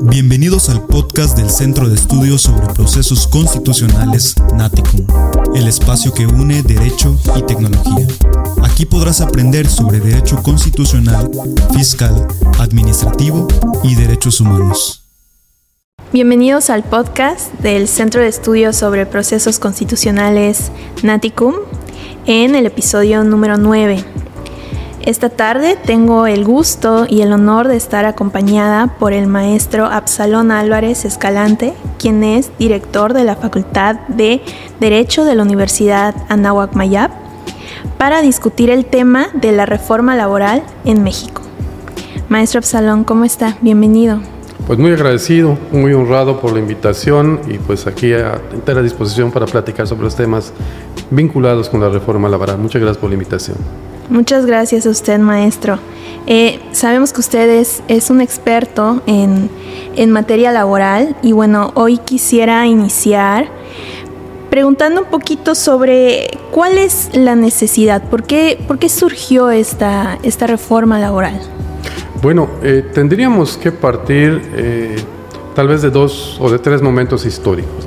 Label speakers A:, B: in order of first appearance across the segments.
A: Bienvenidos al podcast del Centro de Estudios sobre Procesos Constitucionales Naticum, el espacio que une derecho y tecnología. Aquí podrás aprender sobre derecho constitucional, fiscal, administrativo y derechos humanos.
B: Bienvenidos al podcast del Centro de Estudios sobre Procesos Constitucionales Naticum en el episodio número 9. Esta tarde tengo el gusto y el honor de estar acompañada por el maestro Absalón Álvarez Escalante, quien es director de la Facultad de Derecho de la Universidad Anáhuac Mayab, para discutir el tema de la reforma laboral en México. Maestro Absalón, ¿cómo está? Bienvenido.
C: Pues muy agradecido, muy honrado por la invitación y pues aquí a entera disposición para platicar sobre los temas vinculados con la reforma laboral. Muchas gracias por la invitación.
B: Muchas gracias a usted, maestro. Eh, sabemos que usted es, un experto en, materia laboral y bueno, hoy quisiera iniciar preguntando un poquito sobre cuál es la necesidad, por qué, por qué surgió esta, esta reforma laboral.
C: Bueno, eh, tendríamos que partir eh, tal vez de dos o de tres momentos históricos.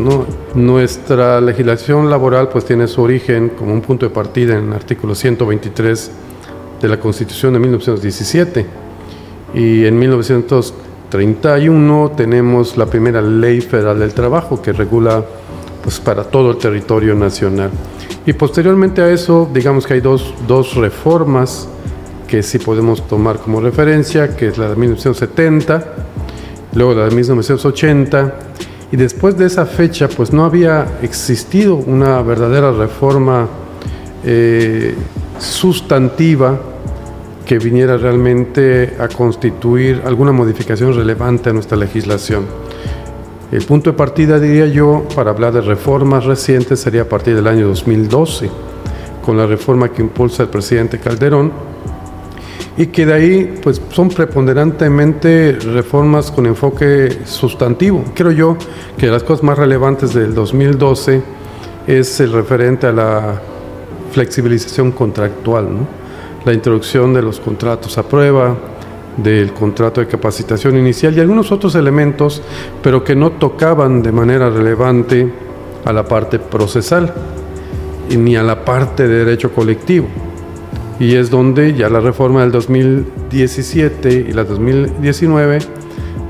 C: Nuestra legislación laboral pues tiene su origen como un punto de partida en el artículo 123 de la Constitución de 1917 y en 1931 tenemos la primera ley federal del trabajo que regula pues para todo el territorio nacional. Y posteriormente a eso, digamos que hay dos, dos reformas que sí podemos tomar como referencia, que es la de 1970 luego la de 1980, y después de esa fecha pues no había existido una verdadera reforma eh, sustantiva que viniera realmente a constituir alguna modificación relevante a nuestra legislación. El punto de partida, diría yo, para hablar de reformas recientes sería a partir del año 2012, con la reforma que impulsa el presidente Calderón, y que de ahí pues son preponderantemente reformas con enfoque sustantivo. Creo yo que las cosas más relevantes del 2012 es el referente a la flexibilización contractual, la introducción de los contratos a prueba, del contrato de capacitación inicial y algunos otros elementos, pero que no tocaban de manera relevante a la parte procesal ni a la parte de derecho colectivo y es donde ya la reforma del 2017 y la 2019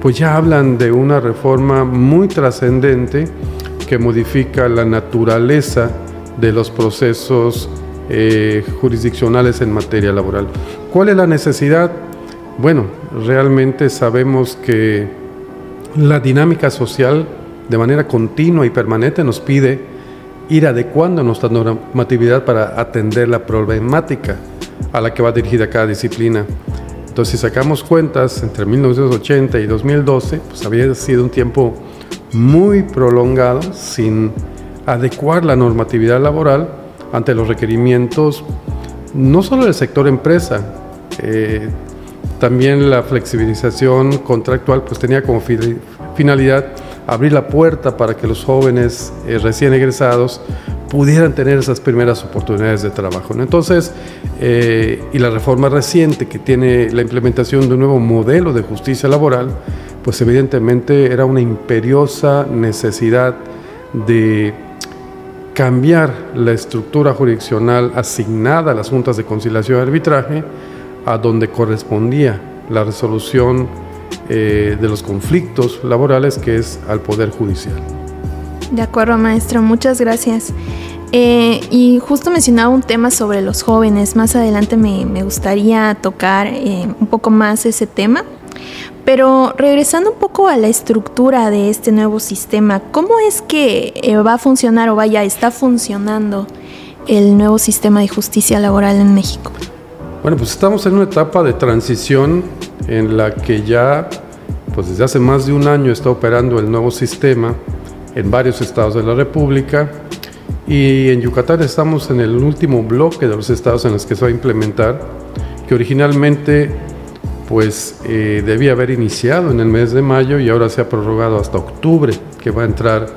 C: pues ya hablan de una reforma muy trascendente que modifica la naturaleza de los procesos eh, jurisdiccionales en materia laboral. ¿Cuál es la necesidad? Bueno, realmente sabemos que la dinámica social de manera continua y permanente nos pide ir adecuando nuestra normatividad para atender la problemática a la que va dirigida cada disciplina. Entonces, si sacamos cuentas, entre 1980 y 2012, pues había sido un tiempo muy prolongado sin adecuar la normatividad laboral ante los requerimientos no solo del sector empresa, eh, también la flexibilización contractual pues tenía como finalidad abrir la puerta para que los jóvenes eh, recién egresados pudieran tener esas primeras oportunidades de trabajo. Entonces, eh, y la reforma reciente que tiene la implementación de un nuevo modelo de justicia laboral, pues evidentemente era una imperiosa necesidad de cambiar la estructura jurisdiccional asignada a las juntas de conciliación y arbitraje a donde correspondía la resolución eh, de los conflictos laborales, que es al Poder Judicial.
B: De acuerdo, maestro, muchas gracias. Eh, y justo mencionaba un tema sobre los jóvenes. Más adelante me, gustaría tocar eh, un poco más ese tema. Pero regresando un poco a la estructura de este nuevo sistema, ¿cómo es que eh, va a funcionar o vaya, está funcionando el nuevo sistema de justicia laboral en México?
C: Bueno, pues estamos en una etapa de transición en la que ya, pues desde hace más de un año está operando el nuevo sistema en varios estados de la República y en Yucatán estamos en el último bloque de los estados en los que se va a implementar, que originalmente pues eh, debía haber iniciado en el mes de mayo y ahora se ha prorrogado hasta octubre, que va a entrar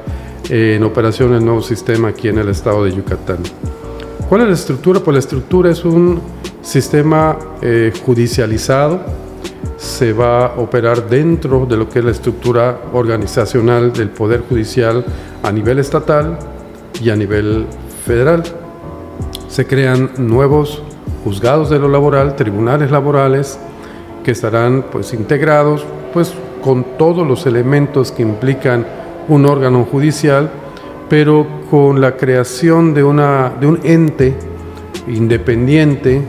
C: eh, en operación el nuevo sistema aquí en el estado de Yucatán. ¿Cuál es la estructura? Pues la estructura es un sistema eh, judicializado se va a operar dentro de lo que es la estructura organizacional del Poder Judicial a nivel estatal y a nivel federal. Se crean nuevos juzgados de lo laboral, tribunales laborales, que estarán pues integrados pues con todos los elementos que implican un órgano judicial, pero con la creación de, una, de un ente independiente,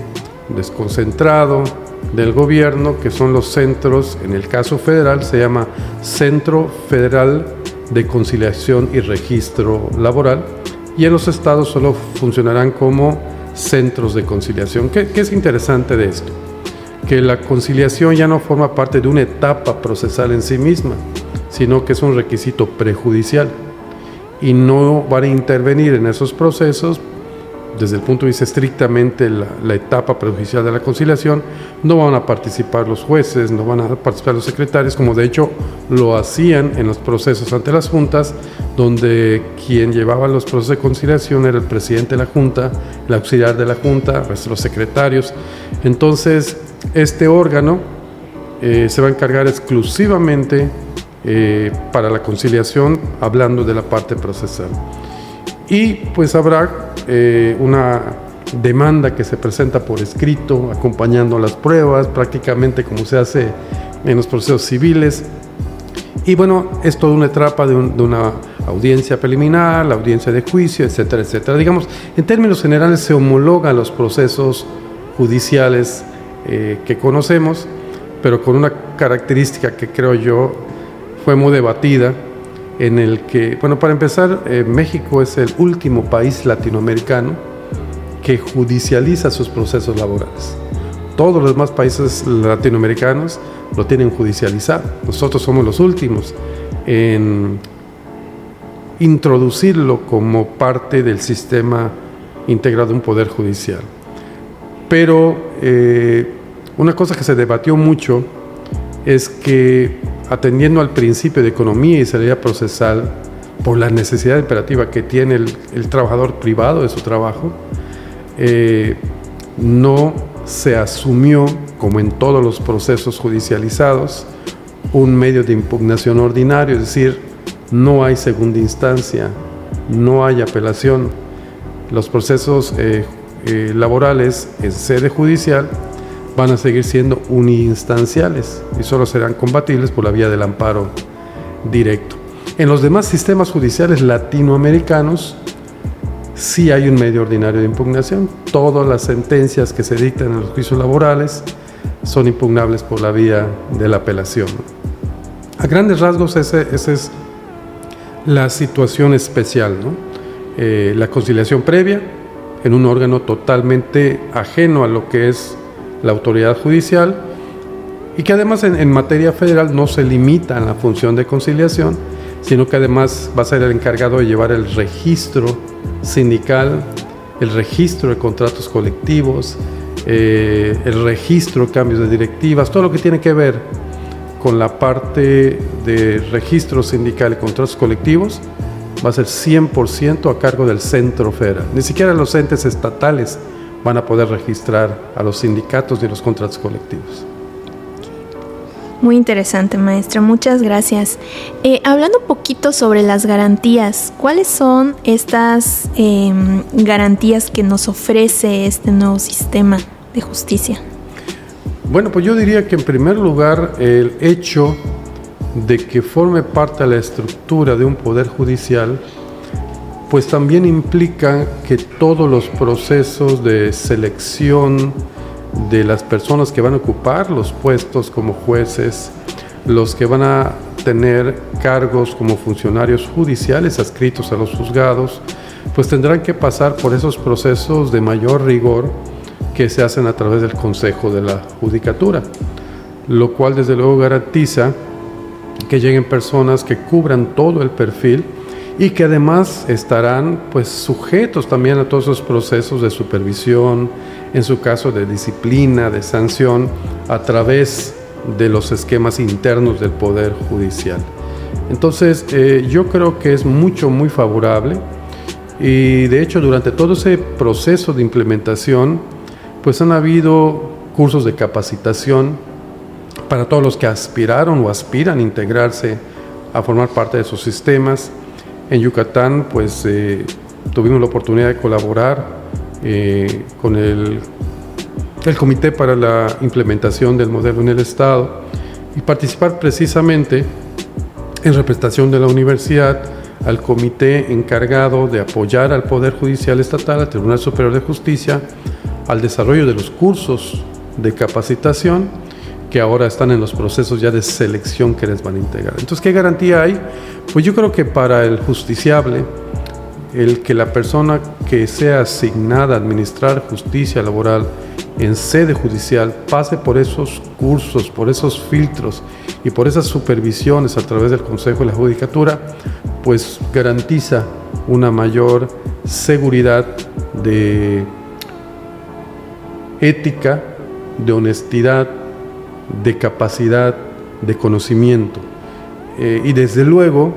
C: desconcentrado del gobierno, que son los centros, en el caso federal se llama Centro Federal de Conciliación y Registro Laboral, y en los estados solo funcionarán como centros de conciliación. ¿Qué, qué es interesante de esto? Que la conciliación ya no forma parte de una etapa procesal en sí misma, sino que es un requisito prejudicial y no van a intervenir en esos procesos desde el punto de vista estrictamente la, la, etapa prejudicial de la conciliación, no van a participar los jueces, no van a participar los secretarios, como de hecho lo hacían en los procesos ante las juntas, donde quien llevaba los procesos de conciliación era el presidente de la junta, el auxiliar de la junta, los secretarios. Entonces, este órgano eh, se va a encargar exclusivamente eh, para la conciliación, hablando de la parte procesal. Y pues habrá eh, una demanda que se presenta por escrito, acompañando las pruebas, prácticamente como se hace en los procesos civiles. Y bueno, es toda una etapa de, un, de una audiencia preliminar, la audiencia de juicio, etcétera, etcétera. Digamos, en términos generales se homologan los procesos judiciales eh, que conocemos, pero con una característica que creo yo fue muy debatida, en el que, bueno, para empezar, eh, México es el último país latinoamericano que judicializa sus procesos laborales. Todos los demás países latinoamericanos lo tienen judicializado. Nosotros somos los últimos en introducirlo como parte del sistema integrado de un poder judicial. Pero eh, una cosa que se debatió mucho es que atendiendo al principio de economía y salida procesal, por la necesidad imperativa que tiene el, trabajador privado de su trabajo, eh, no se asumió, como en todos los procesos judicializados, un medio de impugnación ordinario, es decir, no hay segunda instancia, no hay apelación. Los procesos eh, eh, laborales en sede judicial van a seguir siendo uninstanciales y solo serán combatibles por la vía del amparo directo. En los demás sistemas judiciales latinoamericanos sí hay un medio ordinario de impugnación. Todas las sentencias que se dictan en los juicios laborales son impugnables por la vía de la apelación. A grandes rasgos esa es la situación especial, eh, la conciliación previa en un órgano totalmente ajeno a lo que es la autoridad judicial y que además en, materia federal no se limita en la función de conciliación, sino que además va a ser el encargado de llevar el registro sindical, el registro de contratos colectivos, eh, el registro de cambios de directivas, todo lo que tiene que ver con la parte de registro sindical y contratos colectivos va a ser 100% a cargo del centro federal. Ni siquiera los entes estatales van a poder registrar a los sindicatos y los contratos colectivos.
B: Muy interesante, maestra. Muchas gracias. Eh, hablando un poquito sobre las garantías, ¿cuáles son estas em, garantías que nos ofrece este nuevo sistema de justicia?
C: Bueno, pues yo diría que en primer lugar el hecho de que forme parte de la estructura de un poder judicial pues también implica que todos los procesos de selección de las personas que van a ocupar los puestos como jueces, los que van a tener cargos como funcionarios judiciales adscritos a los juzgados, pues tendrán que pasar por esos procesos de mayor rigor que se hacen a través del Consejo de la Judicatura, lo cual desde luego garantiza que lleguen personas que cubran todo el perfil y que además estarán pues sujetos también a todos esos procesos de supervisión, en su caso de disciplina, de sanción, a través de los esquemas internos del Poder Judicial. Entonces, eh, yo creo que es mucho, muy favorable y de hecho durante todo ese proceso de implementación, pues han habido cursos de capacitación para todos los que aspiraron o aspiran a integrarse a formar parte de sus sistemas. En Yucatán, pues eh, tuvimos la oportunidad de colaborar eh, con el, el Comité para la Implementación del Modelo en el Estado y participar precisamente en representación de la universidad al comité encargado de apoyar al Poder Judicial Estatal, al Tribunal Superior de Justicia, al desarrollo de los cursos de capacitación que ahora están en los procesos ya de selección que les van a integrar. Entonces, ¿qué garantía hay? Pues yo creo que para el justiciable, el que la persona que sea asignada a administrar justicia laboral en sede judicial pase por esos cursos, por esos filtros y por esas supervisiones a través del Consejo de la Judicatura, pues garantiza una mayor seguridad de ética, de honestidad, de capacidad, de conocimiento. Eh, y desde luego,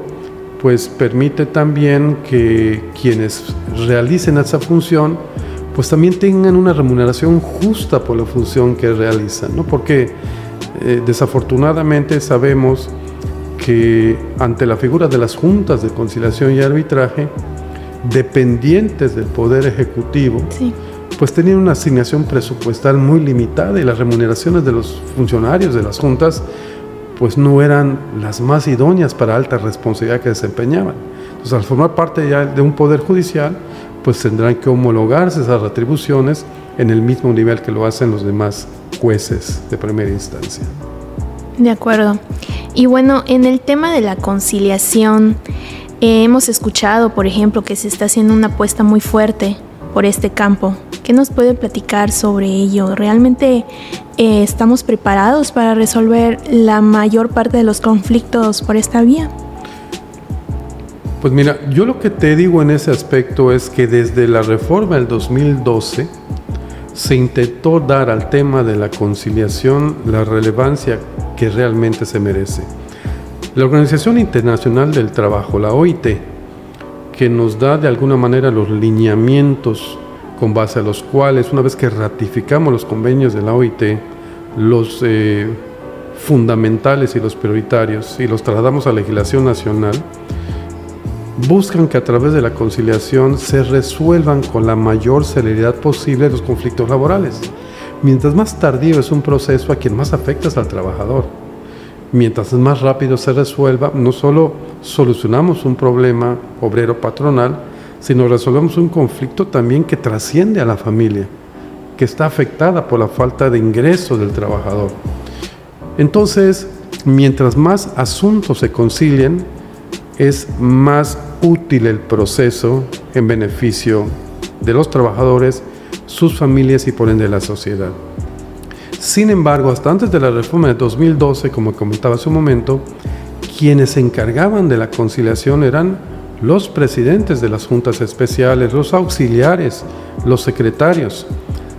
C: pues permite también que quienes realicen esa función, pues también tengan una remuneración justa por la función que realizan, ¿no? Porque eh, desafortunadamente sabemos que ante la figura de las juntas de conciliación y arbitraje, dependientes del Poder Ejecutivo, pues tenían una asignación presupuestal muy limitada y las remuneraciones de los funcionarios de las juntas pues no eran las más idóneas para alta responsabilidad que desempeñaban. Entonces, al formar parte ya de un poder judicial, pues tendrán que homologarse esas retribuciones en el mismo nivel que lo hacen los demás jueces de primera instancia.
B: De acuerdo. Y bueno, en el tema de la conciliación, eh, hemos escuchado, por ejemplo, que se está haciendo una apuesta muy fuerte por este campo. ¿Qué nos puede platicar sobre ello? ¿Realmente eh, estamos preparados para resolver la mayor parte de los conflictos por esta vía?
C: Pues mira, yo lo que te digo en ese aspecto es que desde la reforma del 2012 se intentó dar al tema de la conciliación la relevancia que realmente se merece. La Organización Internacional del Trabajo, la OIT, que nos da de alguna manera los lineamientos con base a los cuales, una vez que ratificamos los convenios de la OIT, los eh, fundamentales y los prioritarios y los trasladamos a legislación nacional, buscan que a través de la conciliación se resuelvan con la mayor celeridad posible los conflictos laborales. Mientras más tardío es un proceso, a quien más afecta es al trabajador. Mientras más rápido se resuelva, no solo solucionamos un problema obrero patronal, sino resolvemos un conflicto también que trasciende a la familia, que está afectada por la falta de ingreso del trabajador. Entonces, mientras más asuntos se concilien, es más útil el proceso en beneficio de los trabajadores, sus familias y por ende la sociedad. Sin embargo, hasta antes de la reforma de 2012, como comentaba hace un momento, quienes se encargaban de la conciliación eran los presidentes de las juntas especiales, los auxiliares, los secretarios.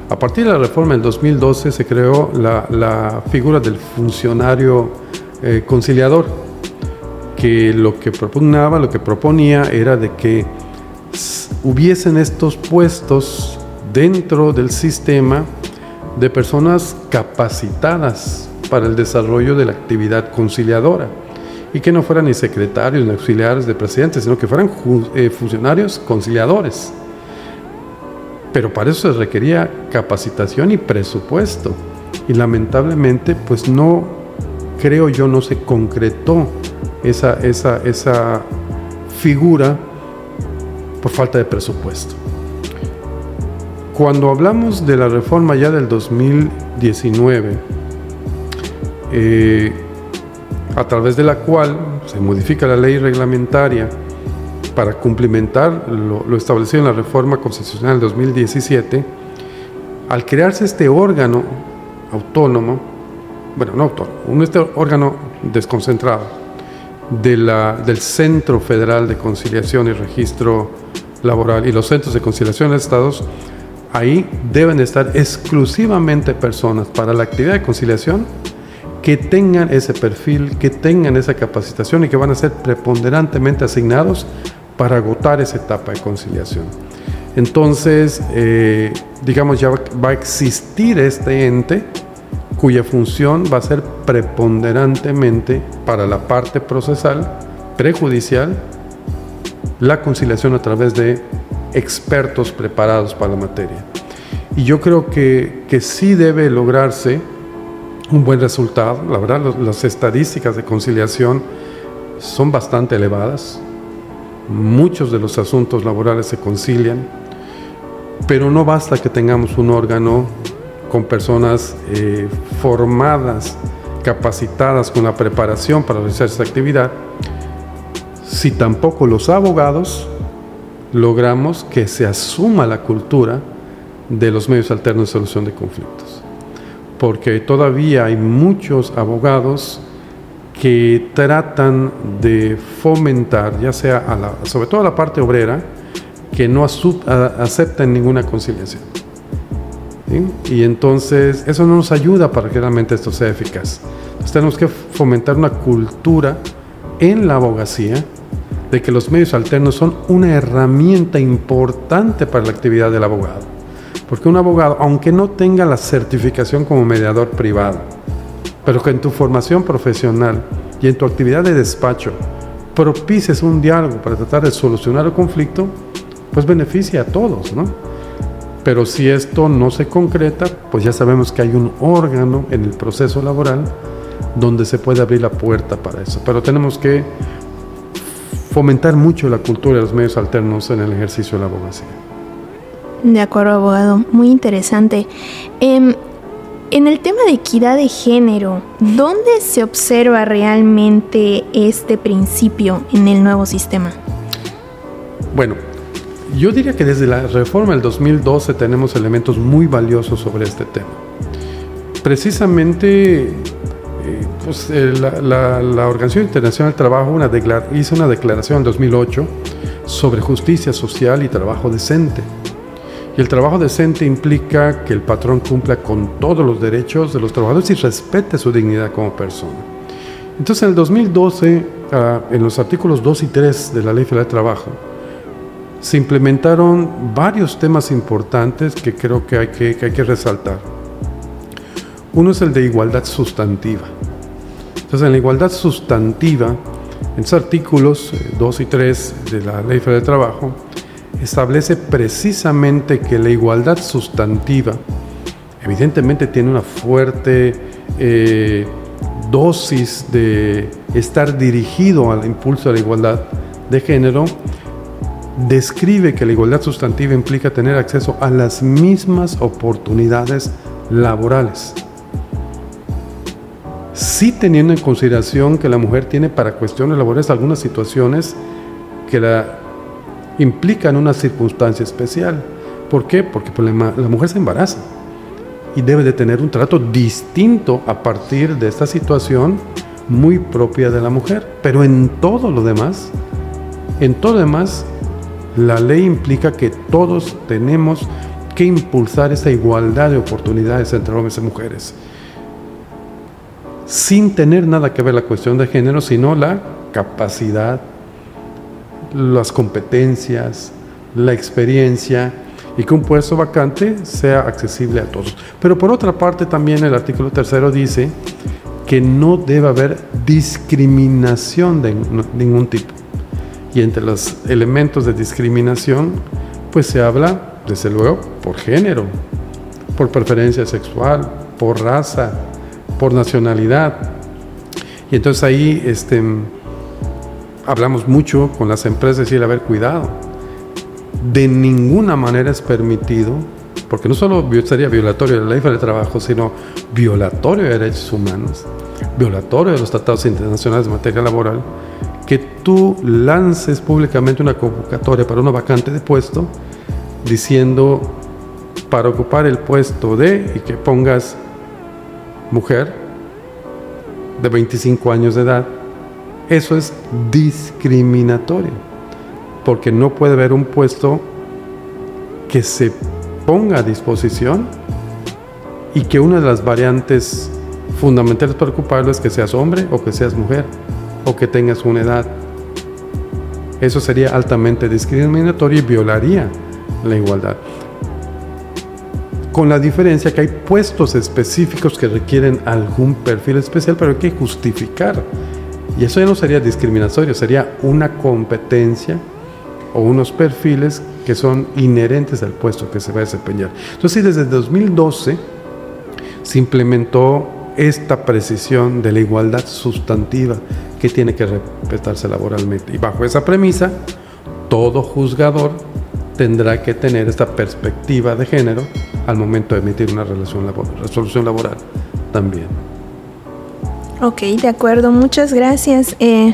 C: A partir de la reforma del 2012 se creó la, figura del funcionario eh, conciliador, que lo que propugnaba, lo que proponía era de que hubiesen estos puestos dentro del sistema de personas capacitadas para el desarrollo de la actividad conciliadora y que no fueran ni secretarios ni auxiliares de presidente, sino que fueran eh, funcionarios conciliadores. Pero para eso se requería capacitación y presupuesto. Y lamentablemente, pues no, creo yo, no se concretó esa, esa, esa figura por falta de presupuesto. Cuando hablamos de la reforma ya del 2019, eh, a través de la cual se modifica la ley reglamentaria para cumplimentar lo, establecido en la reforma constitucional del 2017, al crearse este órgano autónomo, bueno, no autónomo, este órgano desconcentrado de la, del Centro Federal de Conciliación y Registro Laboral y los centros de conciliación de estados, ahí deben estar exclusivamente personas para la actividad de conciliación que tengan ese perfil, que tengan esa capacitación y que van a ser preponderantemente asignados para agotar esa etapa de conciliación. Entonces, eh, digamos, ya va a existir este ente cuya función va a ser preponderantemente para la parte procesal, prejudicial, la conciliación a través de expertos preparados para la materia. Y yo creo que, que sí debe lograrse un buen resultado. La verdad, las estadísticas de conciliación son bastante elevadas. Muchos de los asuntos laborales se concilian, pero no basta que tengamos un órgano con personas eh, formadas, capacitadas con la preparación para realizar esta actividad, si tampoco los abogados logramos que se asuma la cultura de los medios alternos de solución de conflictos. Porque todavía hay muchos abogados que tratan de fomentar, ya sea sobre todo a la parte obrera, que no acepten ninguna conciliación. Y entonces eso no nos ayuda para que realmente esto sea eficaz. Entonces, tenemos que fomentar una cultura en la abogacía de que los medios alternos son una herramienta importante para la actividad del abogado. Porque un abogado, aunque no tenga la certificación como mediador privado, pero que en tu formación profesional y en tu actividad de despacho propices un diálogo para tratar de solucionar el conflicto, pues beneficia a todos, ¿no? Pero si esto no se concreta, pues ya sabemos que hay un órgano en el proceso laboral donde se puede abrir la puerta para eso. Pero tenemos que fomentar mucho la cultura de los medios alternos en el ejercicio de la abogacía.
B: De acuerdo, abogado. Muy interesante. Em, en el tema de equidad de género, ¿dónde se observa realmente este principio en el nuevo sistema?
C: Bueno, yo diría que desde la reforma del 2012 tenemos elementos muy valiosos sobre este tema. Precisamente eh, pues, eh, la, Organización Internacional del Trabajo hizo una declaración en 2008 sobre justicia social y trabajo decente. Y el trabajo decente implica que el patrón cumpla con todos los derechos de los trabajadores y respete su dignidad como persona. Entonces en el 2012, ah, en los artículos 2 y 3 de la Ley Federal del Trabajo, se implementaron varios temas importantes que creo que hay que, hay que resaltar. Uno es el de igualdad sustantiva. Entonces, en la igualdad sustantiva, en los artículos 2 eh, y 3 de la Ley Federal de Trabajo, establece precisamente que la igualdad sustantiva, evidentemente tiene una fuerte eh, dosis de estar dirigido al impulso de la igualdad de género, describe que la igualdad sustantiva implica tener acceso a las mismas oportunidades laborales. Sí teniendo en consideración que la mujer tiene para cuestiones laborales algunas situaciones que la implican una circunstancia especial. ¿Por qué? Porque pues, la mujer se embaraza y debe de tener un trato distinto a partir de esta situación muy propia de la mujer. Pero en todo lo demás, en todo lo demás, la ley implica que todos tenemos que impulsar esa igualdad de oportunidades entre hombres y mujeres, sin tener nada que ver la cuestión de género, sino la capacidad, las competencias, la experiencia y que un puesto vacante sea accesible a todos. Pero por otra parte también el artículo tercero dice que no debe haber discriminación de ningún tipo. Y entre los elementos de discriminación, pues se habla, desde luego, por género, por preferencia sexual, por raza, por nacionalidad. Y entonces ahí este, hablamos mucho con las empresas, decir, a ver, cuidado, de ninguna manera es permitido, porque no solo sería violatorio de la ley de trabajo, sino violatorio de derechos humanos, violatorio de los tratados internacionales de materia laboral, que tú lances públicamente una convocatoria para una vacante de puesto diciendo para ocupar el puesto de y que pongas mujer de 25 años de edad, eso es discriminatorio, porque no puede haber un puesto que se ponga a disposición y que una de las variantes fundamentales para ocuparlo es que seas hombre o que seas mujer o que tengas una edad. Eso sería altamente discriminatorio y violaría la igualdad. con la diferencia que hay puestos específicos que requieren algún perfil especial, pero hay que justificar. Y eso ya no sería discriminatorio, sería una competencia o unos perfiles que son inherentes al puesto que se va a desempeñar. Entonces, desde 2012 se implementó esta precisión de la igualdad sustantiva que tiene que respetarse laboralmente. Y bajo esa premisa, todo juzgador tendrá que tener esta perspectiva de género al momento de emitir una resolución laboral también.
B: Ok, de acuerdo, muchas gracias. Eh,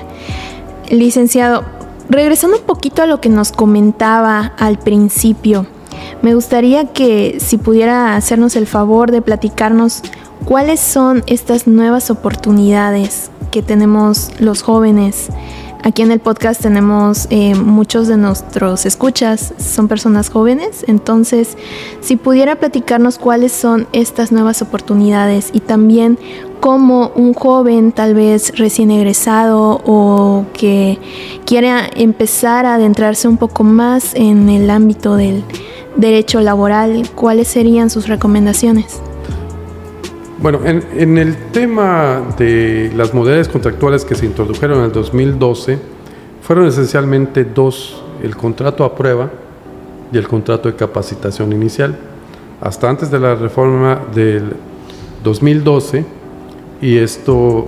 B: licenciado, regresando un poquito a lo que nos comentaba al principio, me gustaría que si pudiera hacernos el favor de platicarnos cuáles son estas nuevas oportunidades que tenemos los jóvenes Aquí en el podcast tenemos eh, muchos de nuestros escuchas, son personas jóvenes, entonces si pudiera platicarnos cuáles son estas nuevas oportunidades y también cómo un joven tal vez recién egresado o que quiera empezar a adentrarse un poco más en el ámbito del derecho laboral, ¿cuáles serían sus recomendaciones?
C: Bueno, en, el tema de las modalidades contractuales que se introdujeron en el 2012, fueron esencialmente dos, el contrato a prueba y el contrato de capacitación inicial. Hasta antes de la reforma del 2012, y esto,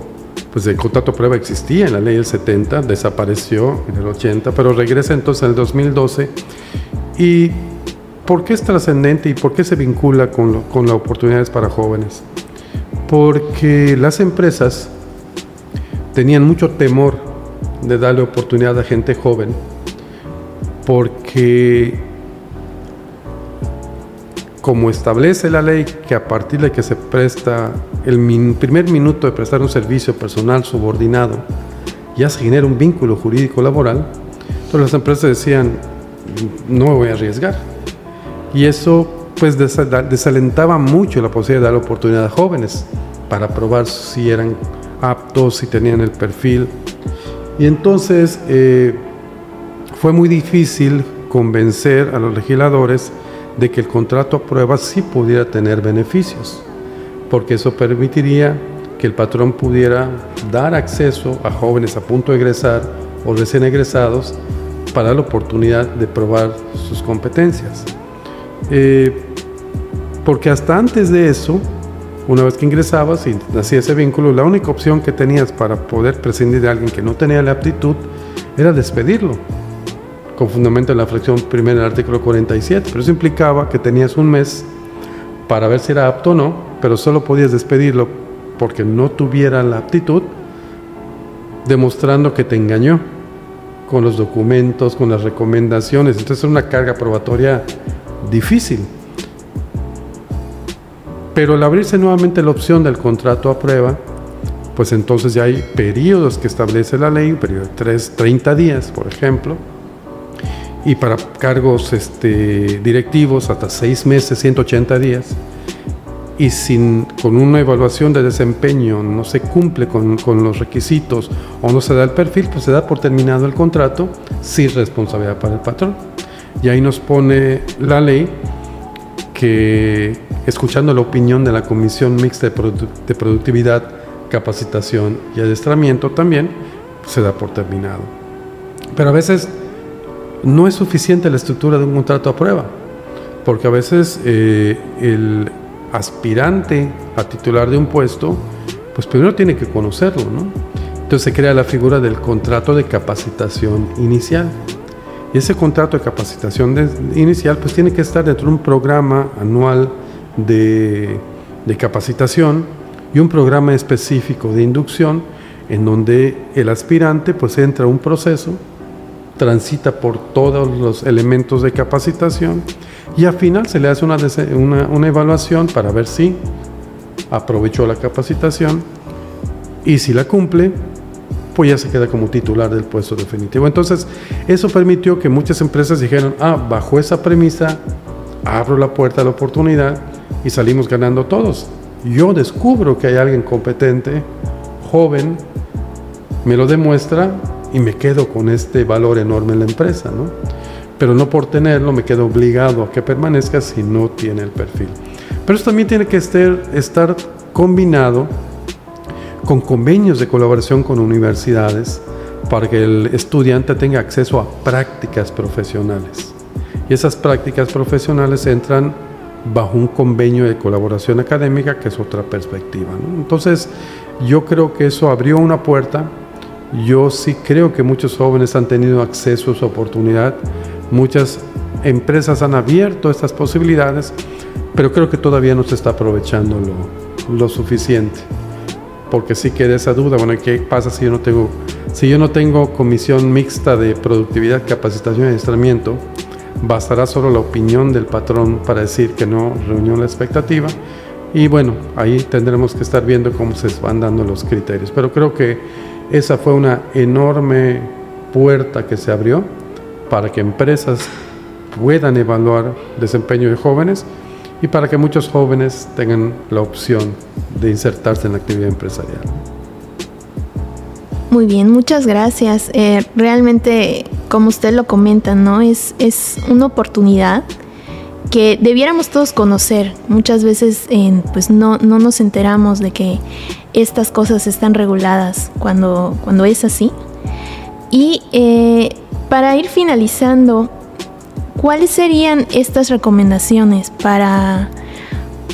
C: pues el contrato a prueba existía en la ley del 70, desapareció en el 80, pero regresa entonces en el 2012. ¿Y por qué es trascendente y por qué se vincula con las oportunidades para jóvenes? Porque las empresas tenían mucho temor de darle oportunidad a gente joven, porque como establece la ley que a partir de que se presta el primer minuto de prestar un servicio personal subordinado, ya se genera un vínculo jurídico laboral, entonces las empresas decían, no me voy a arriesgar. Y eso pues desalentaba mucho la posibilidad de dar oportunidad a jóvenes para probar si eran aptos, si tenían el perfil. Y entonces eh, fue muy difícil convencer a los legisladores de que el contrato a prueba sí pudiera tener beneficios, porque eso permitiría que el patrón pudiera dar acceso a jóvenes a punto de egresar o recién egresados para la oportunidad de probar sus competencias. Eh, porque hasta antes de eso, una vez que ingresabas y hacía ese vínculo, la única opción que tenías para poder prescindir de alguien que no tenía la aptitud era despedirlo, con fundamento en la fracción primera del artículo 47. Pero eso implicaba que tenías un mes para ver si era apto o no, pero solo podías despedirlo porque no tuviera la aptitud, demostrando que te engañó con los documentos, con las recomendaciones. Entonces era una carga probatoria difícil. Pero al abrirse nuevamente la opción del contrato a prueba, pues entonces ya hay periodos que establece la ley, un periodo de 3, 30 días, por ejemplo, y para cargos este, directivos hasta 6 meses, 180 días, y sin, con una evaluación de desempeño no se cumple con, con, los requisitos o no se da el perfil, pues se da por terminado el contrato sin responsabilidad para el patrón. Y ahí nos pone la ley que escuchando la opinión de la Comisión Mixta de, Productividad, Capacitación y Adiestramiento también, se da por terminado. Pero a veces no es suficiente la estructura de un contrato a prueba, porque a veces eh, el aspirante a titular de un puesto, pues primero tiene que conocerlo, ¿no? Entonces se crea la figura del contrato de capacitación inicial. Y ese contrato de capacitación inicial pues tiene que estar dentro de un programa anual de, capacitación y un programa específico de inducción en donde el aspirante pues entra a un proceso, transita por todos los elementos de capacitación y al final se le hace una, una, una evaluación para ver si aprovechó la capacitación y si la cumple, pues ya se queda como titular del puesto definitivo. Entonces, eso permitió que muchas empresas dijeran, ah, bajo esa premisa, abro la puerta a la oportunidad y salimos ganando todos. Yo descubro que hay alguien competente, joven, me lo demuestra y me quedo con este valor enorme en la empresa, ¿no? Pero no por tenerlo me quedo obligado a que permanezca si no tiene el perfil. Pero eso también tiene que estar, estar combinado con convenios de colaboración con universidades para que el estudiante tenga acceso a prácticas profesionales. Y esas prácticas profesionales entran bajo un convenio de colaboración académica, que es otra perspectiva. Entonces, yo creo que eso abrió una puerta. Yo sí creo que muchos jóvenes han tenido acceso a esa oportunidad. Muchas empresas han abierto estas posibilidades, pero creo que todavía no se está aprovechando lo, lo suficiente. Porque sí queda esa duda, bueno, ¿qué pasa si yo no tengo, si yo no tengo comisión mixta de productividad, capacitación y adiestramiento? Bastará solo la opinión del patrón para decir que no reunió la expectativa. Y bueno, ahí tendremos que estar viendo cómo se van dando los criterios. Pero creo que esa fue una enorme puerta que se abrió para que empresas puedan evaluar desempeño de jóvenes y para que muchos jóvenes tengan la opción de insertarse en la actividad empresarial.
B: Muy bien, muchas gracias. Eh, realmente, como usted lo comenta, ¿no? Es, es una oportunidad que debiéramos todos conocer. Muchas veces pues no, no, nos enteramos de que estas cosas están reguladas cuando, cuando es así. Y eh, para ir finalizando, ¿cuáles serían estas recomendaciones para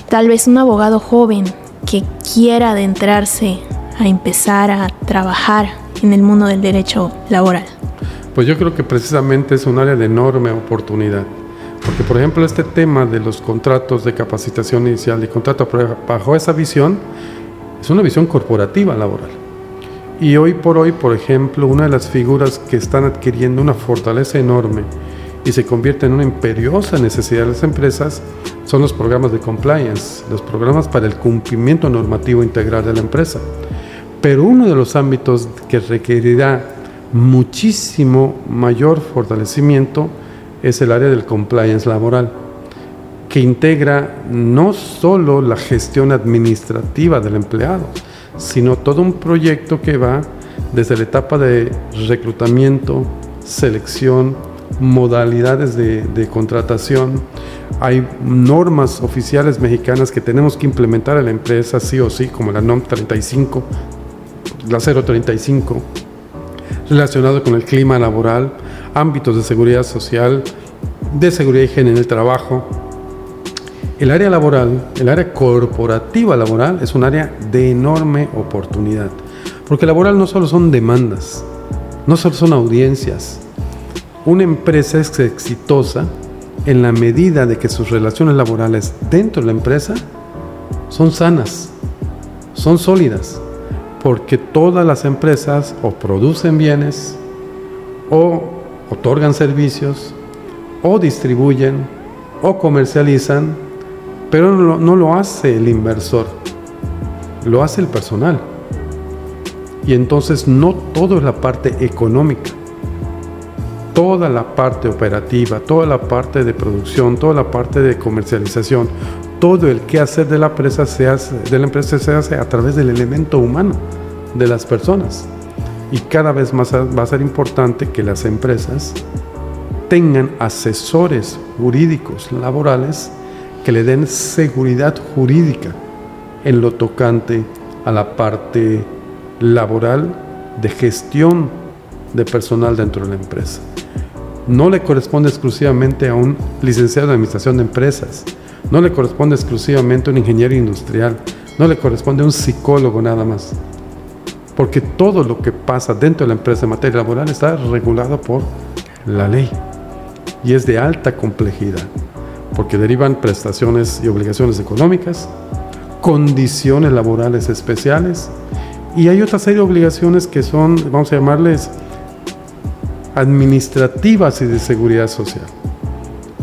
B: tal vez un abogado joven que quiera adentrarse a empezar a trabajar en el mundo del derecho laboral?
C: Pues yo creo que precisamente es un área de enorme oportunidad. Porque, por ejemplo, este tema de los contratos de capacitación inicial y contrato bajo esa visión es una visión corporativa laboral. Y hoy por hoy, por ejemplo, una de las figuras que están adquiriendo una fortaleza enorme y se convierte en una imperiosa necesidad de las empresas son los programas de compliance, los programas para el cumplimiento normativo integral de la empresa. Pero uno de los ámbitos que requerirá muchísimo mayor fortalecimiento es el área del compliance laboral, que integra no solo la gestión administrativa del empleado, sino todo un proyecto que va desde la etapa de reclutamiento, selección, modalidades de, de, contratación. Hay normas oficiales mexicanas que tenemos que implementar en la empresa sí o sí, como la NOM 35 la 035, relacionado con el clima laboral, ámbitos de seguridad social, de seguridad y higiene en el trabajo. El área laboral, el área corporativa laboral es un área de enorme oportunidad, porque laboral no solo son demandas, no solo son audiencias. Una empresa es exitosa en la medida de que sus relaciones laborales dentro de la empresa son sanas, son sólidas, porque todas las empresas o producen bienes o otorgan servicios o distribuyen o comercializan, pero no, lo hace el inversor, lo hace el personal. Y entonces no todo es la parte económica, toda la parte operativa, toda la parte de producción, toda la parte de comercialización, todo el que hacer de la empresa se hace, de la empresa se hace a través del elemento humano de las personas. Y cada vez más va a ser importante que las empresas tengan asesores jurídicos laborales que le den seguridad jurídica en lo tocante a la parte laboral de gestión de personal dentro de la empresa. No le corresponde exclusivamente a un licenciado de administración de empresas, no le corresponde exclusivamente a un ingeniero industrial, no le corresponde a un psicólogo nada más. Porque todo lo que pasa dentro de la empresa en materia laboral está regulado por la ley. Y es de alta complejidad, porque derivan prestaciones y obligaciones económicas, condiciones laborales especiales y hay otra serie de obligaciones que son, vamos a llamarles, administrativas y de seguridad social.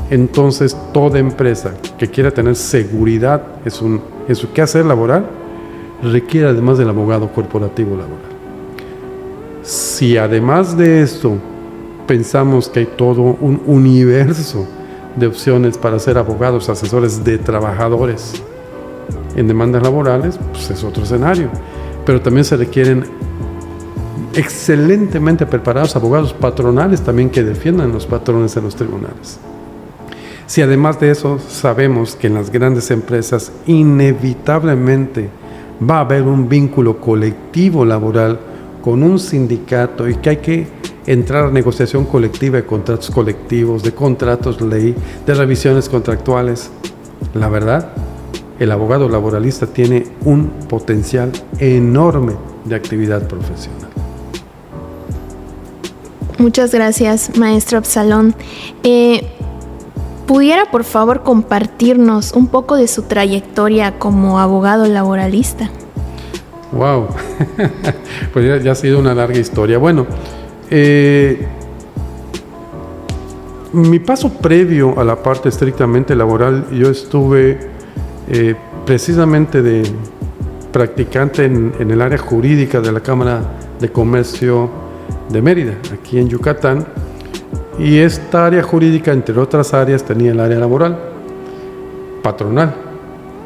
C: Entonces, toda empresa que quiera tener seguridad en su, en su quehacer laboral requiere además del abogado corporativo laboral. Si además de esto pensamos que hay todo un universo de opciones para ser abogados, asesores de trabajadores en demandas laborales, pues es otro escenario. Pero también se requieren excelentemente preparados abogados patronales también que defiendan los patrones en los tribunales. Si además de eso sabemos que en las grandes empresas inevitablemente va a haber un vínculo colectivo laboral con un sindicato y que hay que entrar a negociación colectiva de contratos colectivos, de contratos ley, de revisiones contractuales. La verdad, el abogado laboralista tiene un potencial enorme de actividad profesional.
B: Muchas gracias, maestro Absalón. Eh, ¿Pudiera, por favor, compartirnos un poco de su trayectoria como abogado laboralista?
C: Wow, pues ya, ha sido una larga historia. Bueno, eh, mi paso previo a la parte estrictamente laboral, yo estuve eh, precisamente de practicante en, en, el área jurídica de la Cámara de Comercio de Mérida, aquí en Yucatán, y esta área jurídica, entre otras áreas, tenía el área laboral, patronal,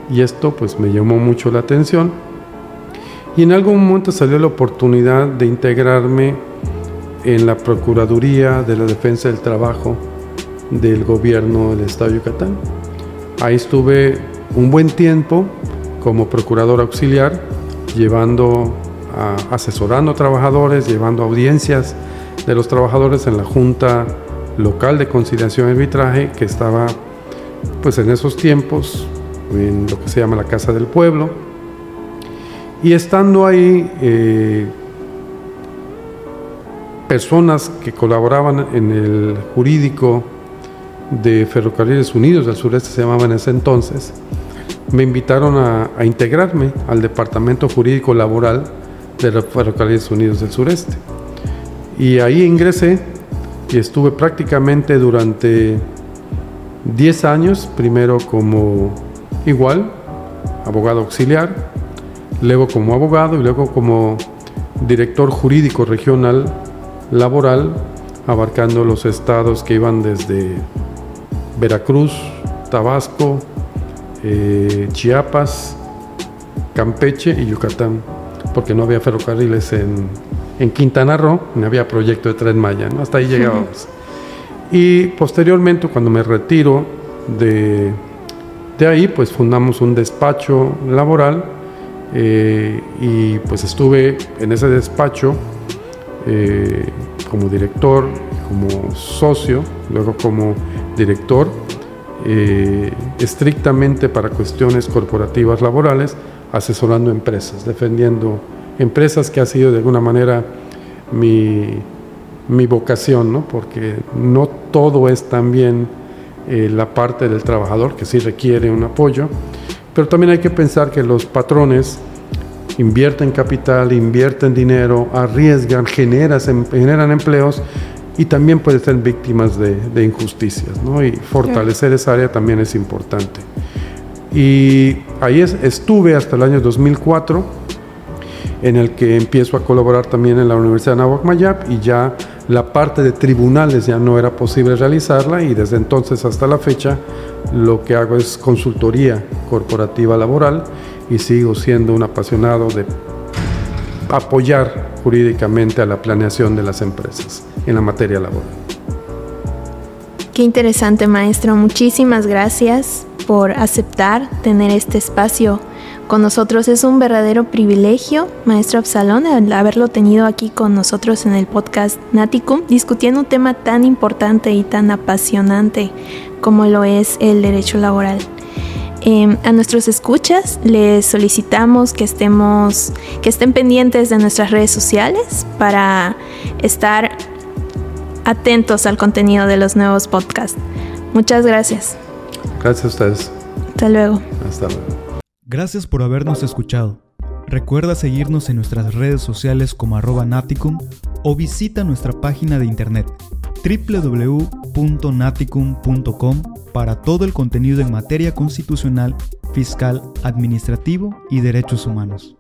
C: y esto pues me llamó mucho la atención, y en algún momento salió la oportunidad de integrarme en la Procuraduría de la Defensa del Trabajo del gobierno del Estado de Yucatán. Ahí estuve un buen tiempo como procurador auxiliar, llevando, asesorando a trabajadores, llevando audiencias de los trabajadores en la Junta Local de Conciliación y Arbitraje, que estaba pues en esos tiempos en lo que se llama la Casa del Pueblo. Y estando ahí, eh, personas que colaboraban en el jurídico de Ferrocarriles Unidos del Sureste, se llamaban en ese entonces, me invitaron a, integrarme al Departamento Jurídico Laboral de Ferrocarriles Unidos del Sureste. Y ahí ingresé y estuve prácticamente durante 10 años, primero como igual, abogado auxiliar, luego como abogado y luego como director jurídico regional laboral, abarcando los estados que iban desde Veracruz, Tabasco, eh, Chiapas, Campeche y Yucatán, porque no había ferrocarriles en, Quintana Roo, no había proyecto de Tren Maya, hasta ahí llegábamos. Y posteriormente, cuando me retiro de, de ahí, pues fundamos un despacho laboral eh, y pues estuve en ese despacho eh, como director, como socio, luego como director, eh, estrictamente para cuestiones corporativas laborales, asesorando empresas, defendiendo empresas que ha sido de alguna manera mi, mi vocación, ¿no? porque no todo es también eh, la parte del trabajador, que sí requiere un apoyo, pero también hay que pensar que los patrones invierten capital, invierten dinero, arriesgan, generan, generan empleos y también pueden ser víctimas de, injusticias, ¿no? Y fortalecer esa área también es importante. Y ahí estuve hasta el año 2004, en el que empiezo a colaborar también en la Universidad de Nahuac y ya la parte de tribunales ya no era posible realizarla y desde entonces hasta la fecha lo que hago es consultoría corporativa laboral y sigo siendo un apasionado de apoyar jurídicamente a la planeación de las empresas en la materia laboral.
B: Qué interesante, maestro. Muchísimas gracias por aceptar tener este espacio con nosotros. Es un verdadero privilegio, maestro Absalón, el haberlo tenido aquí con nosotros en el podcast Naticum, discutiendo un tema tan importante y tan apasionante como lo es el derecho laboral. Em, a nuestros escuchas les solicitamos que estemos, que estén pendientes de nuestras redes sociales para estar atentos al contenido de los nuevos podcasts. Muchas gracias.
C: Gracias a ustedes.
B: Hasta luego.
C: Hasta luego.
A: Gracias por habernos escuchado. Recuerda seguirnos en nuestras redes sociales como arroba naticum o visita nuestra página de internet www.naticum.com para todo el contenido en materia constitucional, fiscal, administrativo y derechos humanos.